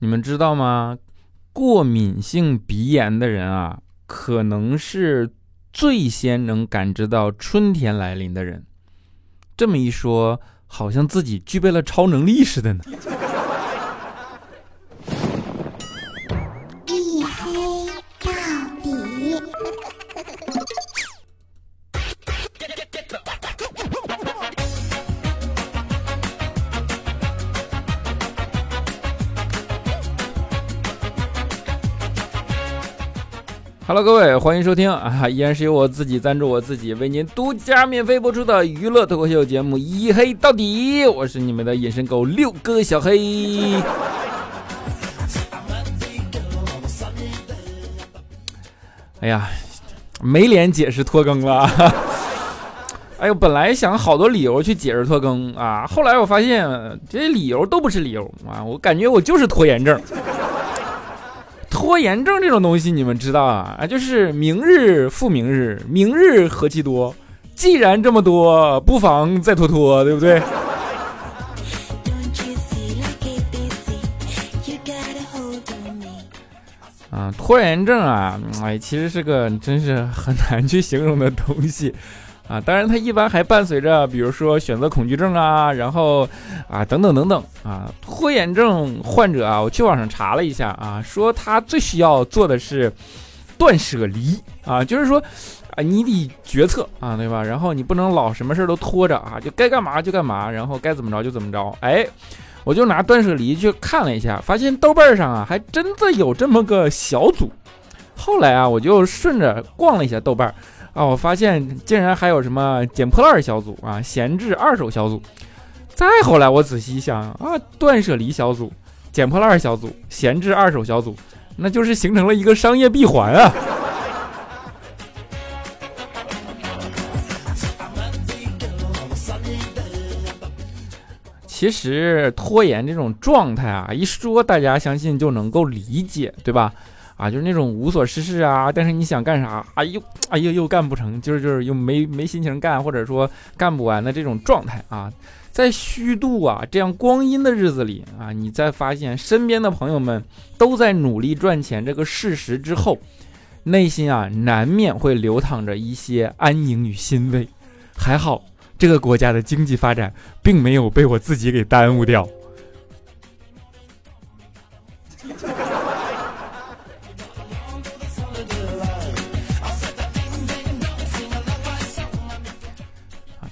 你们知道吗？过敏性鼻炎的人啊，可能是最先能感知到春天来临的人。这么一说，好像自己具备了超能力似的呢。Hello，各位，欢迎收听啊！依然是由我自己赞助我自己，为您独家免费播出的娱乐脱口秀节目《一黑到底》，我是你们的隐身狗六哥小黑。哎呀，没脸解释拖更了。哎呦，本来想好多理由去解释拖更啊，后来我发现这些理由都不是理由啊，我感觉我就是拖延症。拖延症这种东西，你们知道啊？啊，就是明日复明日，明日何其多。既然这么多，不妨再拖拖，对不对？啊，拖延症啊，哎，其实是个真是很难去形容的东西。啊，当然，它一般还伴随着，比如说选择恐惧症啊，然后啊，等等等等啊，拖延症患者啊，我去网上查了一下啊，说他最需要做的是断舍离啊，就是说啊，你得决策啊，对吧？然后你不能老什么事都拖着啊，就该干嘛就干嘛，然后该怎么着就怎么着。哎，我就拿断舍离去看了一下，发现豆瓣上啊，还真的有这么个小组。后来啊，我就顺着逛了一下豆瓣。啊！我发现竟然还有什么捡破烂小组啊，闲置二手小组。再后来我仔细一想啊，断舍离小组、捡破烂小组、闲置二手小组，那就是形成了一个商业闭环啊。其实拖延这种状态啊，一说大家相信就能够理解，对吧？啊，就是那种无所事事啊，但是你想干啥，哎呦，哎呦，又干不成，就是就是又没没心情干，或者说干不完的这种状态啊，在虚度啊这样光阴的日子里啊，你再发现身边的朋友们都在努力赚钱这个事实之后，内心啊难免会流淌着一些安宁与欣慰。还好，这个国家的经济发展并没有被我自己给耽误掉。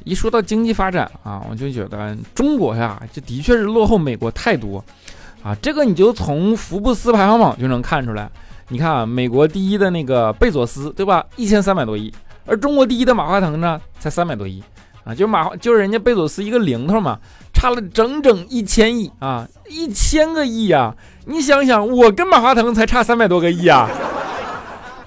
一说到经济发展啊，我就觉得中国呀，这的确是落后美国太多，啊，这个你就从福布斯排行榜就能看出来。你看啊，美国第一的那个贝佐斯，对吧？一千三百多亿，而中国第一的马化腾呢，才三百多亿，啊，就马就是人家贝佐斯一个零头嘛，差了整整一千亿啊，一千个亿呀！你想想，我跟马化腾才差三百多个亿啊。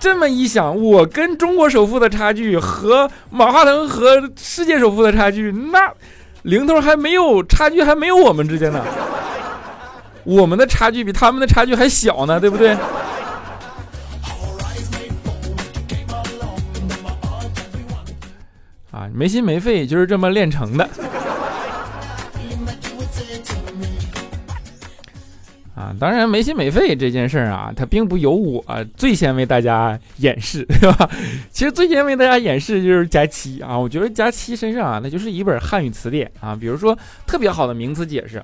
这么一想，我跟中国首富的差距和马化腾和世界首富的差距，那零头还没有差距，还没有我们之间呢。我们的差距比他们的差距还小呢，对不对？啊，没心没肺就是这么练成的。当然没心没肺这件事儿啊，它并不由我最先为大家演示，对吧？其实最先为大家演示就是佳期啊，我觉得佳期身上啊，那就是一本汉语词典啊。比如说特别好的名词解释，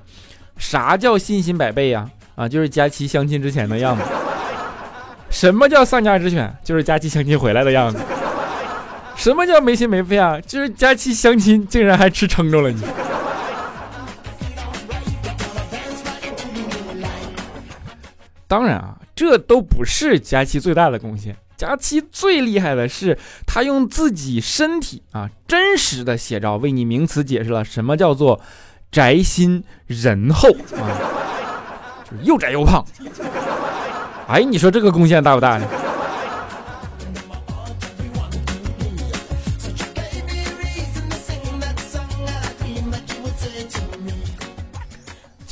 啥叫信心百倍呀？啊，就是佳期相亲之前的样子。什么叫丧家之犬？就是佳期相亲回来的样子。什么叫没心没肺啊？就是佳期相亲竟然还吃撑着了你。当然啊，这都不是佳期最大的贡献。佳期最厉害的是，他用自己身体啊真实的写照为你名词解释了什么叫做宅心仁厚啊，就又宅又胖。哎，你说这个贡献大不大呢？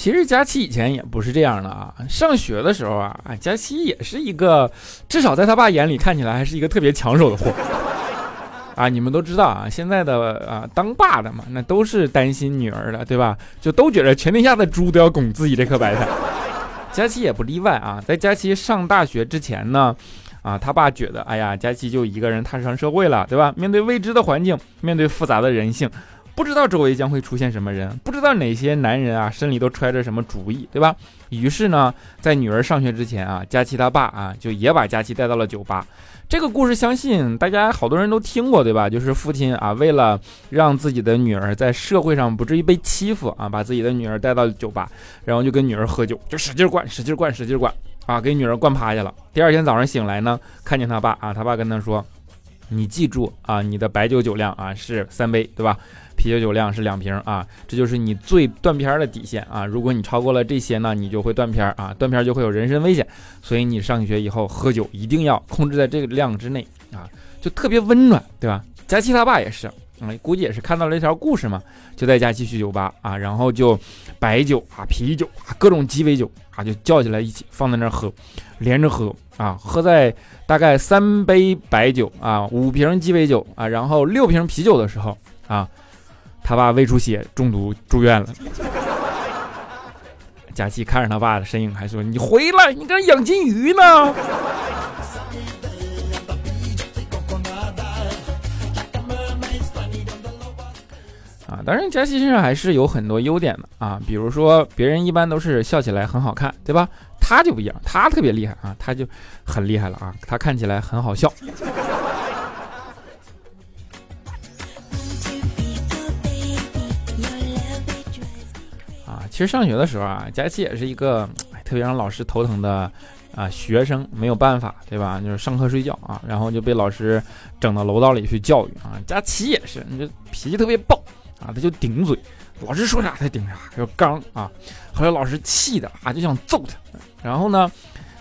其实佳琪以前也不是这样的啊，上学的时候啊，啊，佳琪也是一个，至少在他爸眼里看起来还是一个特别抢手的货 啊。你们都知道啊，现在的啊当爸的嘛，那都是担心女儿的，对吧？就都觉得全天下的猪都要拱自己这颗白菜。佳琪也不例外啊。在佳琪上大学之前呢，啊，他爸觉得，哎呀，佳琪就一个人踏上社会了，对吧？面对未知的环境，面对复杂的人性，不知道周围将会出现什么人，不知道哪些男人啊，身里都揣着什么主意，对吧？于是呢，在女儿上学之前啊，佳琪他爸啊，就也把佳琪带到了酒吧。这个故事相信大家好多人都听过，对吧？就是父亲啊，为了让自己的女儿在社会上不至于被欺负啊，把自己的女儿带到酒吧，然后就跟女儿喝酒，就使劲灌，使劲灌，使劲灌啊，给女儿灌趴下了。第二天早上醒来呢，看见他爸啊，他爸跟他说：“你记住啊，你的白酒酒量啊是三杯，对吧？”啤酒酒量是两瓶啊，这就是你最断片的底线啊！如果你超过了这些呢，你就会断片啊，断片就会有人身危险。所以你上学以后喝酒一定要控制在这个量之内啊，就特别温暖，对吧？佳琪他爸也是，嗯，估计也是看到了这条故事嘛，就带佳琪去酒吧啊，然后就白酒啊、啤酒啊、各种鸡尾酒啊，就叫起来一起放在那儿喝，连着喝啊，喝在大概三杯白酒啊、五瓶鸡尾酒啊，然后六瓶啤酒的时候啊。他爸胃出血中毒住院了，佳琪看着他爸的身影，还说：“你回来，你搁养金鱼呢。”啊，当然，佳琪身上还是有很多优点的啊，比如说别人一般都是笑起来很好看，对吧？他就不一样，他特别厉害啊，他就很厉害了啊，他看起来很好笑。其实上学的时候啊，佳琪也是一个特别让老师头疼的啊学生，没有办法，对吧？就是上课睡觉啊，然后就被老师整到楼道里去教育啊。佳琪也是，你这脾气特别暴啊，他就顶嘴，老师说啥他顶啥，就刚啊。后来老师气的啊，就想揍他。然后呢，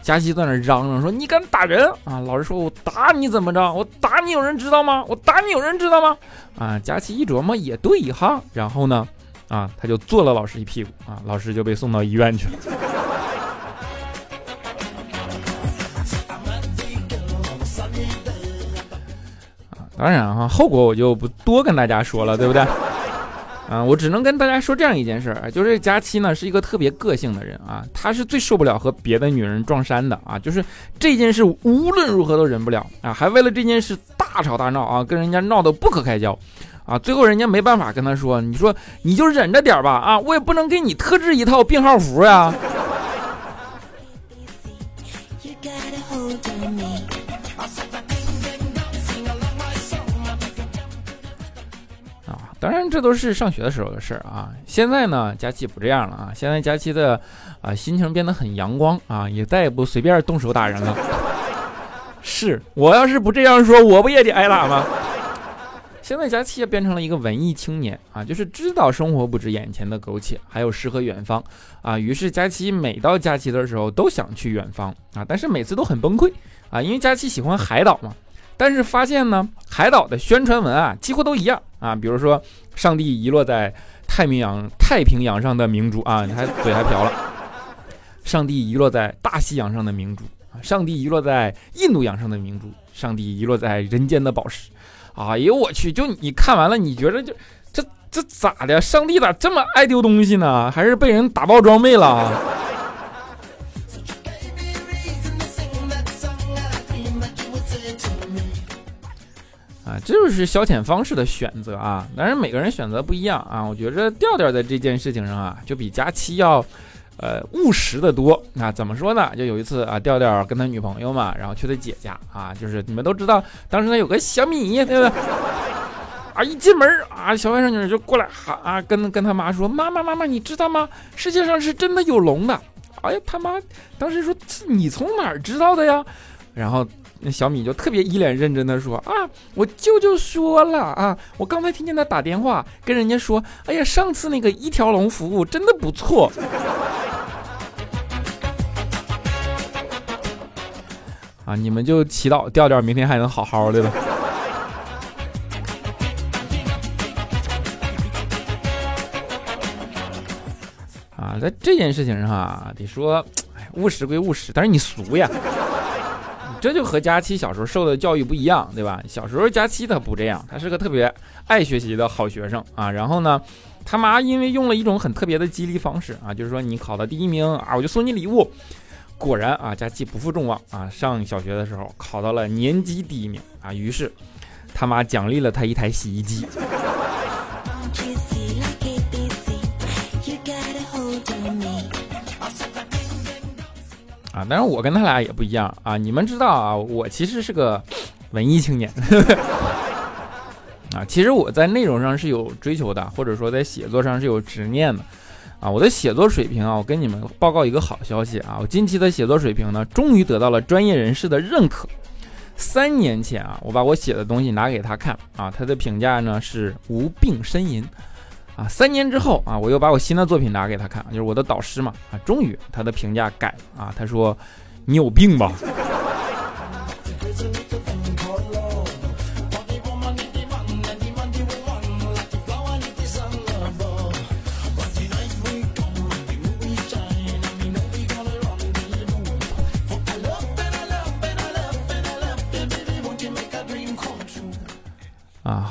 佳琪在那嚷嚷说：“你敢打人啊？”老师说：“我打你怎么着？我打你有人知道吗？我打你有人知道吗？”啊，佳琪一琢磨也对哈，然后呢？啊，他就坐了老师一屁股啊，老师就被送到医院去了。啊，当然哈，后果我就不多跟大家说了，对不对？啊，我只能跟大家说这样一件事儿，就是佳期呢是一个特别个性的人啊，他是最受不了和别的女人撞衫的啊，就是这件事无论如何都忍不了啊，还为了这件事大吵大闹啊，跟人家闹得不可开交。啊，最后人家没办法跟他说，你说你就忍着点吧，啊，我也不能给你特制一套病号服呀。啊，当然这都是上学的时候的事儿啊。现在呢，佳琪不这样了啊，现在佳琪的啊心情变得很阳光啊，也再也不随便动手打人了。是我要是不这样说，我不也得挨打吗？现在佳期也变成了一个文艺青年啊，就是知道生活不止眼前的苟且，还有诗和远方啊。于是佳期每到假期的时候都想去远方啊，但是每次都很崩溃啊，因为佳期喜欢海岛嘛。但是发现呢，海岛的宣传文啊几乎都一样啊，比如说上帝遗落在太平洋太平洋上的明珠啊，你还嘴还瓢了，上帝遗落在大西洋上的明珠，上帝遗落在印度洋上的明珠，上帝遗落在人间的宝石。哎呦我去！就你看完了，你觉得就这这咋的？上帝咋这么爱丢东西呢？还是被人打爆装备了？啊，这就是消遣方式的选择啊！当然每个人选择不一样啊。我觉着调调在这件事情上啊，就比佳期要。呃，务实的多。那怎么说呢？就有一次啊，调调跟他女朋友嘛，然后去他姐家啊，就是你们都知道，当时他有个小米，对不对？啊，一进门啊，小外甥女就过来喊啊，跟跟他妈说：“妈妈，妈妈，你知道吗？世界上是真的有龙的。”哎呀，他妈当时说：“你从哪儿知道的呀？”然后。那小米就特别一脸认真的说：“啊，我舅舅说了啊，我刚才听见他打电话跟人家说，哎呀，上次那个一条龙服务真的不错。”啊，你们就祈祷调调明天还能好好的吧。啊，在这件事情上啊，得说，哎，务实归务实，但是你俗呀。这就和佳期小时候受的教育不一样，对吧？小时候佳期他不这样，他是个特别爱学习的好学生啊。然后呢，他妈因为用了一种很特别的激励方式啊，就是说你考到第一名啊，我就送你礼物。果然啊，佳期不负众望啊，上小学的时候考到了年级第一名啊，于是他妈奖励了他一台洗衣机。但是我跟他俩也不一样啊！你们知道啊，我其实是个文艺青年啊。其实我在内容上是有追求的，或者说在写作上是有执念的啊。我的写作水平啊，我跟你们报告一个好消息啊，我近期的写作水平呢，终于得到了专业人士的认可。三年前啊，我把我写的东西拿给他看啊，他的评价呢是无病呻吟。啊，三年之后啊，我又把我新的作品拿给他看，就是我的导师嘛啊，终于他的评价改了啊，他说你有病吧。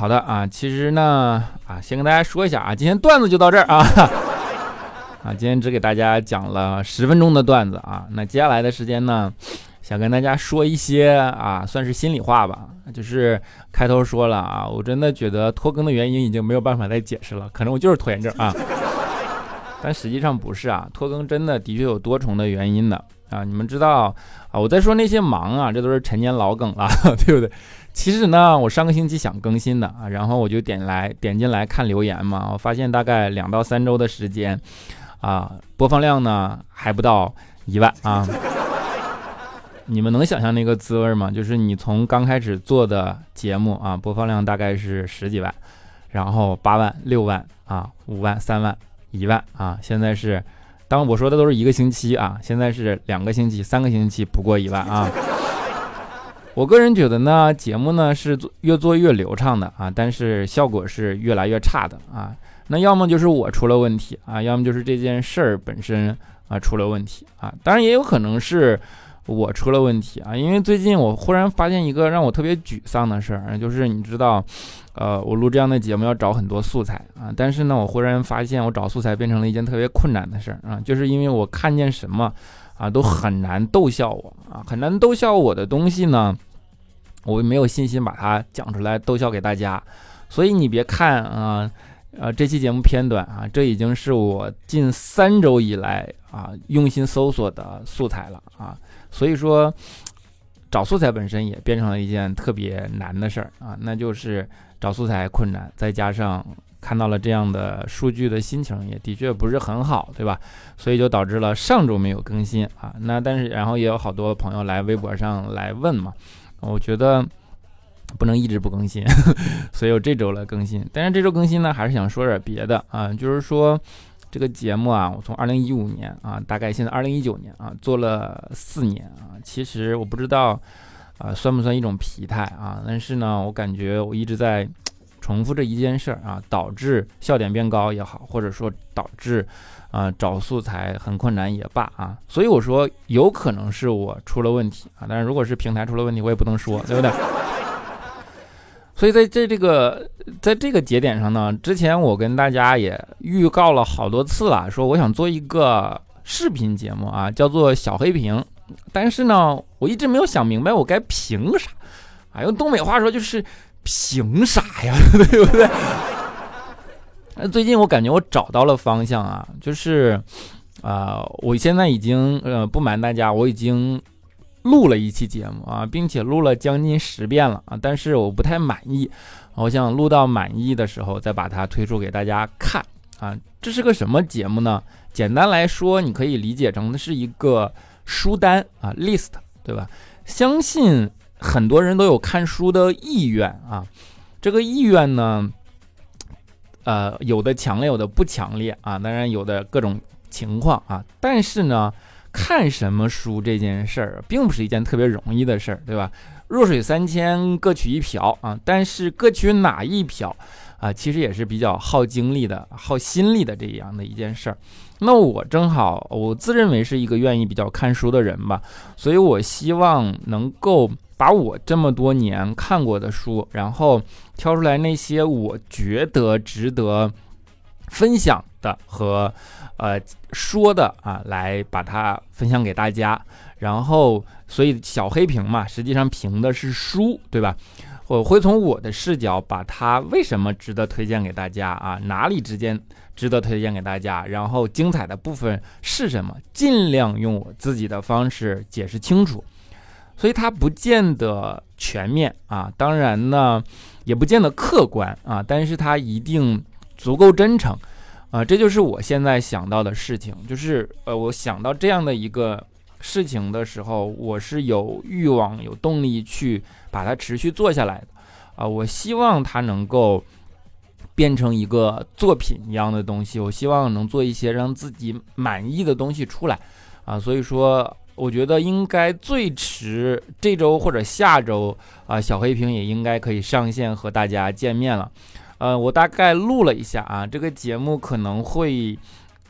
好的啊，其实呢，啊，先跟大家说一下啊，今天段子就到这儿啊，啊，今天只给大家讲了十分钟的段子啊，那接下来的时间呢，想跟大家说一些啊，算是心里话吧，就是开头说了啊，我真的觉得拖更的原因已经没有办法再解释了，可能我就是拖延症啊，但实际上不是啊，拖更真的的确有多重的原因的。啊，你们知道啊，我在说那些忙啊，这都是陈年老梗了，对不对？其实呢，我上个星期想更新的啊，然后我就点来点进来看留言嘛，我发现大概两到三周的时间，啊，播放量呢还不到一万啊。你们能想象那个滋味吗？就是你从刚开始做的节目啊，播放量大概是十几万，然后八万、六万啊、五万、三万、一万啊，现在是，当我说的都是一个星期啊，现在是两个星期、三个星期不过一万啊。我个人觉得呢，节目呢是做越做越流畅的啊，但是效果是越来越差的啊。那要么就是我出了问题啊，要么就是这件事儿本身啊出了问题啊。当然也有可能是我出了问题啊，因为最近我忽然发现一个让我特别沮丧的事儿，就是你知道，呃，我录这样的节目要找很多素材啊，但是呢，我忽然发现我找素材变成了一件特别困难的事儿啊，就是因为我看见什么。啊，都很难逗笑我啊，很难逗笑我的东西呢，我没有信心把它讲出来逗笑给大家。所以你别看啊，呃，这期节目偏短啊，这已经是我近三周以来啊用心搜索的素材了啊。所以说，找素材本身也变成了一件特别难的事儿啊，那就是找素材困难，再加上。看到了这样的数据的心情也的确不是很好，对吧？所以就导致了上周没有更新啊。那但是然后也有好多朋友来微博上来问嘛，我觉得不能一直不更新，所以我这周来更新。但是这周更新呢，还是想说点别的啊，就是说这个节目啊，我从二零一五年啊，大概现在二零一九年啊，做了四年啊，其实我不知道啊算不算一种疲态啊，但是呢，我感觉我一直在。重复这一件事儿啊，导致笑点变高也好，或者说导致啊找素材很困难也罢啊，所以我说有可能是我出了问题啊，但是如果是平台出了问题，我也不能说，对不对？所以在这这个在这个节点上呢，之前我跟大家也预告了好多次了，说我想做一个视频节目啊，叫做小黑屏，但是呢，我一直没有想明白我该凭啥啊，用东北话说就是。凭啥呀？对不对？那最近我感觉我找到了方向啊，就是，啊，我现在已经呃，不瞒大家，我已经录了一期节目啊，并且录了将近十遍了啊，但是我不太满意，我想录到满意的时候再把它推出给大家看啊。这是个什么节目呢？简单来说，你可以理解成是一个书单啊，list，对吧？相信。很多人都有看书的意愿啊，这个意愿呢，呃，有的强烈，有的不强烈啊。当然有的各种情况啊，但是呢，看什么书这件事儿，并不是一件特别容易的事儿，对吧？弱水三千，各取一瓢啊。但是各取哪一瓢啊，其实也是比较耗精力的、耗心力的这样的一件事儿。那我正好，我自认为是一个愿意比较看书的人吧，所以我希望能够把我这么多年看过的书，然后挑出来那些我觉得值得分享的和呃说的啊，来把它分享给大家。然后，所以小黑屏嘛，实际上评的是书，对吧？我会从我的视角把它为什么值得推荐给大家啊，哪里之间值得推荐给大家，然后精彩的部分是什么，尽量用我自己的方式解释清楚。所以它不见得全面啊，当然呢，也不见得客观啊，但是它一定足够真诚。啊，这就是我现在想到的事情，就是呃，我想到这样的一个。事情的时候，我是有欲望、有动力去把它持续做下来的，啊，我希望它能够变成一个作品一样的东西，我希望能做一些让自己满意的东西出来，啊，所以说，我觉得应该最迟这周或者下周，啊，小黑屏也应该可以上线和大家见面了，呃，我大概录了一下啊，这个节目可能会。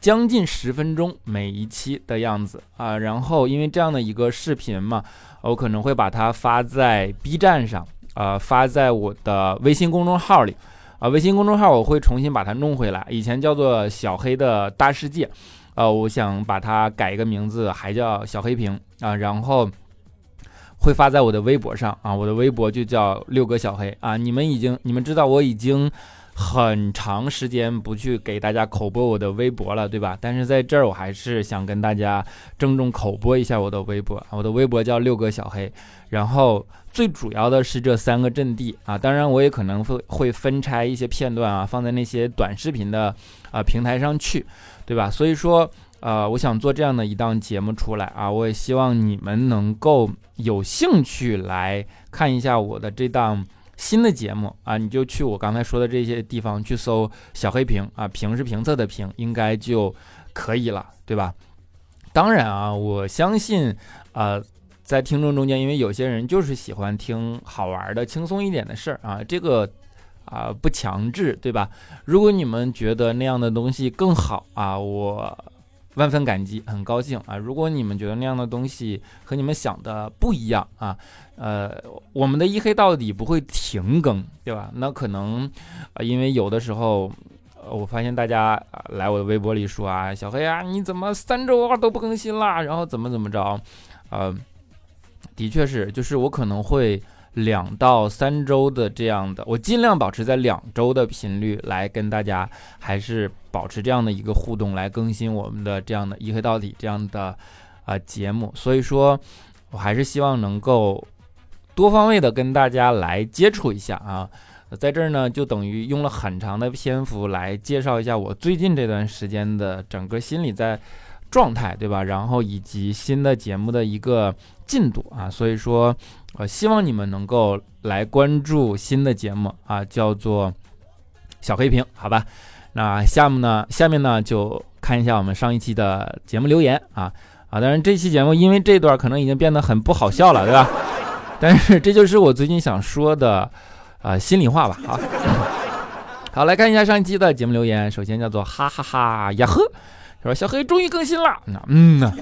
将近十分钟每一期的样子啊，然后因为这样的一个视频嘛，我可能会把它发在 B 站上啊，发在我的微信公众号里啊，微信公众号我会重新把它弄回来，以前叫做小黑的大世界，呃，我想把它改一个名字，还叫小黑屏啊，然后会发在我的微博上啊，我的微博就叫六哥小黑啊，你们已经你们知道我已经。很长时间不去给大家口播我的微博了，对吧？但是在这儿，我还是想跟大家郑重口播一下我的微博。我的微博叫六哥小黑，然后最主要的是这三个阵地啊。当然，我也可能会会分拆一些片段啊，放在那些短视频的啊平台上去，对吧？所以说，呃，我想做这样的一档节目出来啊，我也希望你们能够有兴趣来看一下我的这档。新的节目啊，你就去我刚才说的这些地方去搜“小黑屏”啊，屏是评测的屏，应该就可以了，对吧？当然啊，我相信，呃，在听众中间，因为有些人就是喜欢听好玩的、轻松一点的事儿啊，这个啊不强制，对吧？如果你们觉得那样的东西更好啊，我。万分感激，很高兴啊！如果你们觉得那样的东西和你们想的不一样啊，呃，我们的一黑到底不会停更，对吧？那可能，啊，因为有的时候，我发现大家来我的微博里说啊，小黑啊，你怎么三周啊都不更新啦？然后怎么怎么着？呃，的确是，就是我可能会。两到三周的这样的，我尽量保持在两周的频率来跟大家，还是保持这样的一个互动来更新我们的这样的一黑到底这样的啊节目。所以说，我还是希望能够多方位的跟大家来接触一下啊。在这儿呢，就等于用了很长的篇幅来介绍一下我最近这段时间的整个心理在状态，对吧？然后以及新的节目的一个进度啊。所以说。呃，希望你们能够来关注新的节目啊，叫做小黑屏，好吧？那下面呢，下面呢就看一下我们上一期的节目留言啊啊！当然这期节目因为这段可能已经变得很不好笑了，对吧？但是这就是我最近想说的啊心里话吧。好，好来看一下上一期的节目留言，首先叫做哈哈哈呀呵，说小黑终于更新了，嗯呐。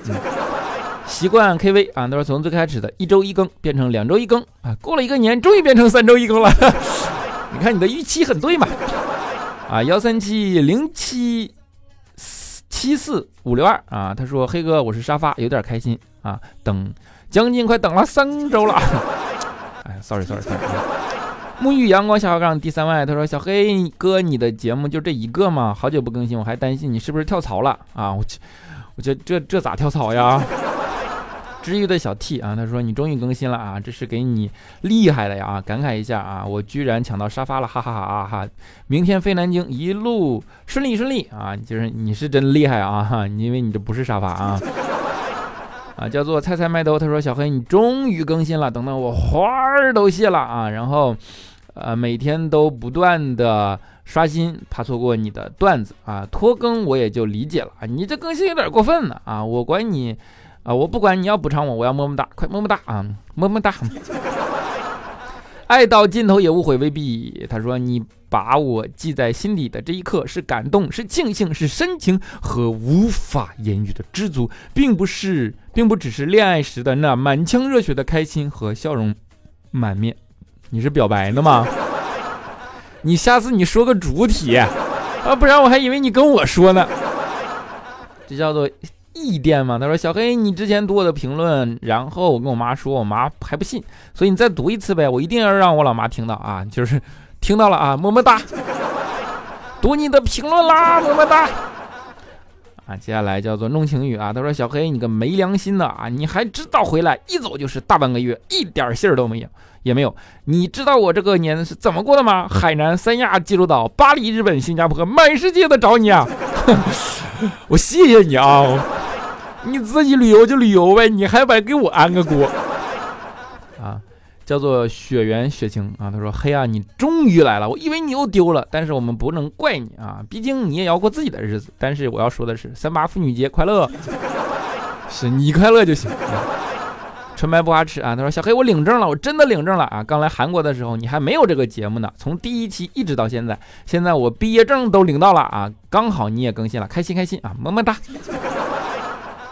习惯 KV 啊，都是从最开始的一周一更变成两周一更啊，过了一个年，终于变成三周一更了。你看你的预期很对嘛？啊，幺三七零七七四五六二啊，他说黑哥我是沙发，有点开心啊，等将近快等了三周了。哎，sorry sorry sorry。沐浴阳光小号杠第三位，他说小黑哥你的节目就这一个吗？好久不更新，我还担心你是不是跳槽了啊？我我觉得这这咋跳槽呀？治愈的小 T 啊，他说你终于更新了啊，这是给你厉害了呀啊！感慨一下啊，我居然抢到沙发了，哈哈哈啊哈！明天飞南京，一路顺利顺利啊！就是你是真厉害啊哈，因为你这不是沙发啊啊！叫做菜菜麦兜，他说小黑你终于更新了，等等我花儿都谢了啊！然后呃每天都不断的刷新，怕错过你的段子啊，拖更我也就理解了啊，你这更新有点过分了啊！我管你。啊，我不管你要补偿我，我要么么哒，快么么哒啊，么么哒。爱到尽头也无悔，未必。他说：“你把我记在心底的这一刻，是感动，是庆幸，是深情和无法言语的知足，并不是，并不只是恋爱时的那满腔热血的开心和笑容满面。你是表白呢吗？你下次你说个主体啊，不然我还以为你跟我说呢。这叫做。”异电吗？他说：“小黑，你之前读我的评论，然后我跟我妈说，我妈还不信，所以你再读一次呗，我一定要让我老妈听到啊，就是听到了啊，么么哒，读你的评论啦，么么哒。”啊，接下来叫做弄晴雨啊，他说：“小黑，你个没良心的啊，你还知道回来，一走就是大半个月，一点信儿都没有，也没有。你知道我这个年是怎么过的吗？海南、三亚、济州岛、巴黎、日本、新加坡，满世界的找你啊！我谢谢你啊。”你自己旅游就旅游呗，你还白给我安个锅啊？叫做雪原雪晴啊，他说：“嘿啊，你终于来了，我以为你又丢了，但是我们不能怪你啊，毕竟你也要过自己的日子。但是我要说的是，三八妇女节快乐，是你快乐就行。”纯白不花痴啊，他说：“小黑，我领证了，我真的领证了啊！刚来韩国的时候，你还没有这个节目呢，从第一期一直到现在，现在我毕业证都领到了啊，刚好你也更新了，开心开心啊，么么哒。”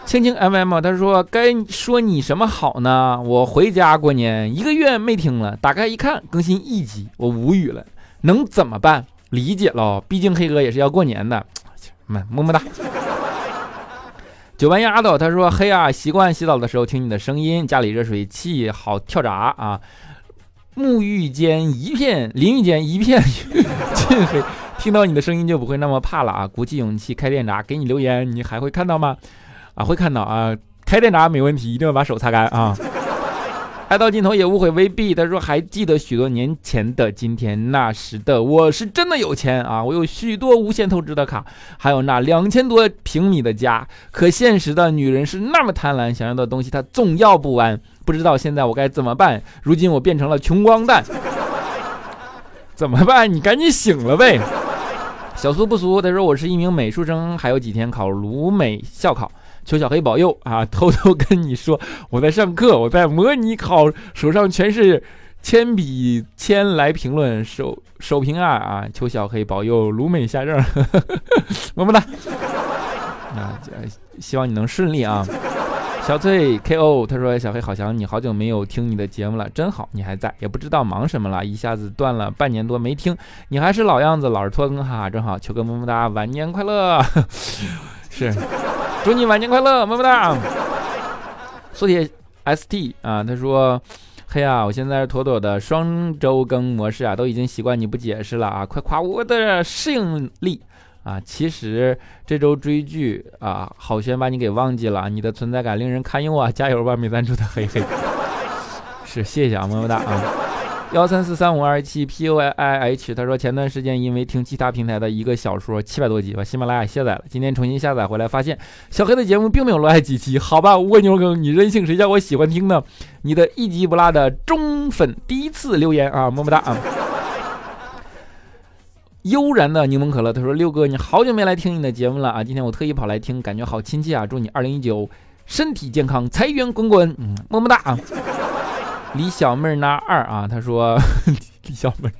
青青 mm，他说该说你什么好呢？我回家过年一个月没听了，打开一看更新一集，我无语了，能怎么办？理解喽，毕竟黑哥也是要过年的，么么么哒。九班丫头，她说黑啊，习惯洗澡的时候听你的声音，家里热水器好跳闸啊，沐浴间一片，淋浴间一片浸水，听到你的声音就不会那么怕了啊，鼓起勇气开电闸给你留言，你还会看到吗？啊，会看到啊，开电闸没问题，一定要把手擦干啊。爱到尽头也无悔未必。他说还记得许多年前的今天，那时的我是真的有钱啊，我有许多无限透支的卡，还有那两千多平米的家。可现实的女人是那么贪婪，想要的东西她总要不完。不知道现在我该怎么办？如今我变成了穷光蛋，怎么办？你赶紧醒了呗。小苏不俗，他说我是一名美术生，还有几天考鲁美校考。求小黑保佑啊！偷偷跟你说，我在上课，我在模拟考，手上全是铅笔签来评论，手手评啊啊！求小黑保佑鲁美下证，么么哒！啊，希望你能顺利啊！小翠 KO 他说小黑好想你，好久没有听你的节目了，真好，你还在，也不知道忙什么了，一下子断了半年多没听，你还是老样子，老是拖更哈，正好求个么么哒，晚年快乐，是。祝你晚年快乐，么么哒。苏铁 ST 啊，他说：“嘿啊，我现在是妥妥的双周更模式啊，都已经习惯你不解释了啊，快夸我的适应力啊！其实这周追剧啊，好悬把你给忘记了，你的存在感令人堪忧啊！加油吧，没赞助的嘿嘿。是，谢谢啊，么么哒啊。”幺三四三五二七 p o i i h，他说前段时间因为听其他平台的一个小说七百多集，把喜马拉雅卸载了。今天重新下载回来，发现小黑的节目并没有落下几期。好吧，蜗牛哥，你任性，谁叫我喜欢听呢？你的一集不落的忠粉第一次留言啊，么么哒啊！悠然的柠檬可乐，他说六哥，你好久没来听你的节目了啊，今天我特意跑来听，感觉好亲切啊！祝你二零一九身体健康，财源滚滚，嗯，么么哒啊！李小妹儿那二啊，他说 李小妹儿，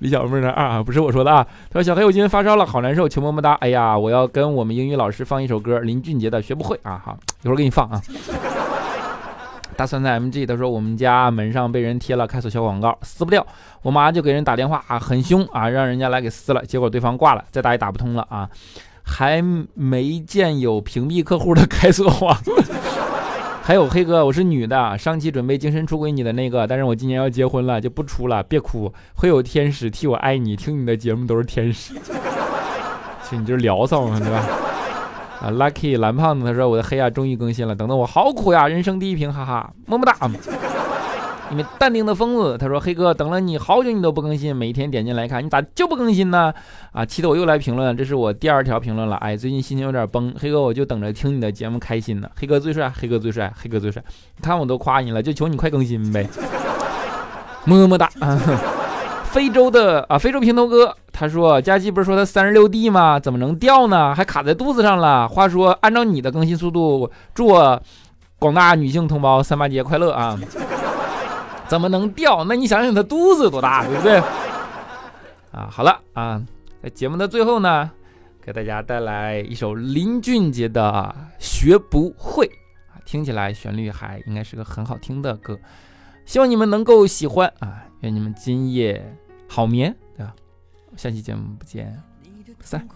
李小妹儿那二啊，不是我说的啊。他说小黑，我今天发烧了，好难受，求么么哒。哎呀，我要跟我们英语老师放一首歌，林俊杰的学不会啊。好，一会儿给你放啊。大酸菜 MG 他说我们家门上被人贴了开锁小广告，撕不掉，我妈就给人打电话啊，很凶啊，让人家来给撕了，结果对方挂了，再打也打不通了啊，还没见有屏蔽客户的开锁网。还有黑哥，我是女的，上期准备精神出轨你的那个，但是我今年要结婚了，就不出了，别哭，会有天使替我爱你，听你的节目都是天使，其实你就是聊骚嘛，对吧？啊，Lucky 蓝胖子他说我的黑啊终于更新了，等等我好苦呀，人生第一瓶，哈哈，么么哒。因为淡定的疯子，他说：“黑哥，等了你好久，你都不更新，每天点进来看，你咋就不更新呢？”啊，气得我又来评论，这是我第二条评论了。哎，最近心情有点崩，黑哥，我就等着听你的节目开心呢。黑哥最帅，黑哥最帅，黑哥最帅，你看我都夸你了，就求你快更新呗，么么哒。非洲的啊，非洲平头哥，他说：“佳琪不是说他三十六 D 吗？怎么能掉呢？还卡在肚子上了。”话说，按照你的更新速度，祝广大女性同胞三八节快乐啊！怎么能掉？那你想想他肚子多大，对不对？啊，好了啊，在节目的最后呢，给大家带来一首林俊杰的《学不会》啊，听起来旋律还应该是个很好听的歌，希望你们能够喜欢啊！愿你们今夜好眠，对吧？下期节目不见不散。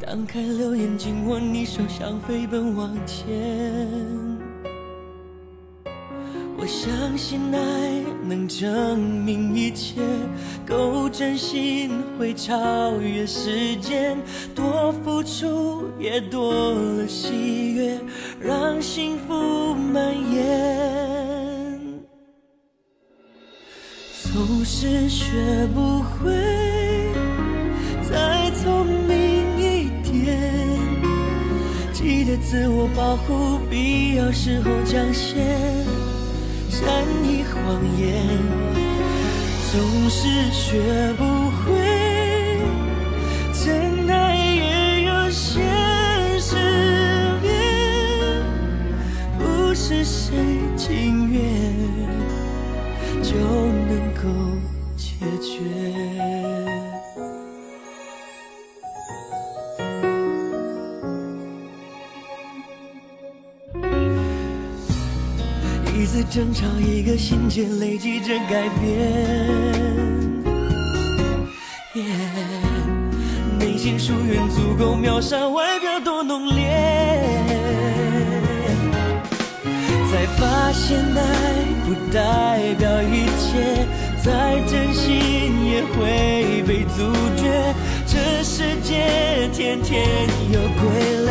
张开了眼睛，握你手，想飞奔往前。我相信爱能证明一切，够真心会超越时间，多付出也多了喜悦，让幸福蔓延。总是学不会自我保护，必要时候讲些善意谎言，总是学不会，真爱也有现实面，不是谁情愿就能够解决。争吵，一个心结，累积着改变。内心疏远足够秒杀外表多浓烈。才发现爱不代表一切，再真心也会被阻绝。这世界天天有傀儡，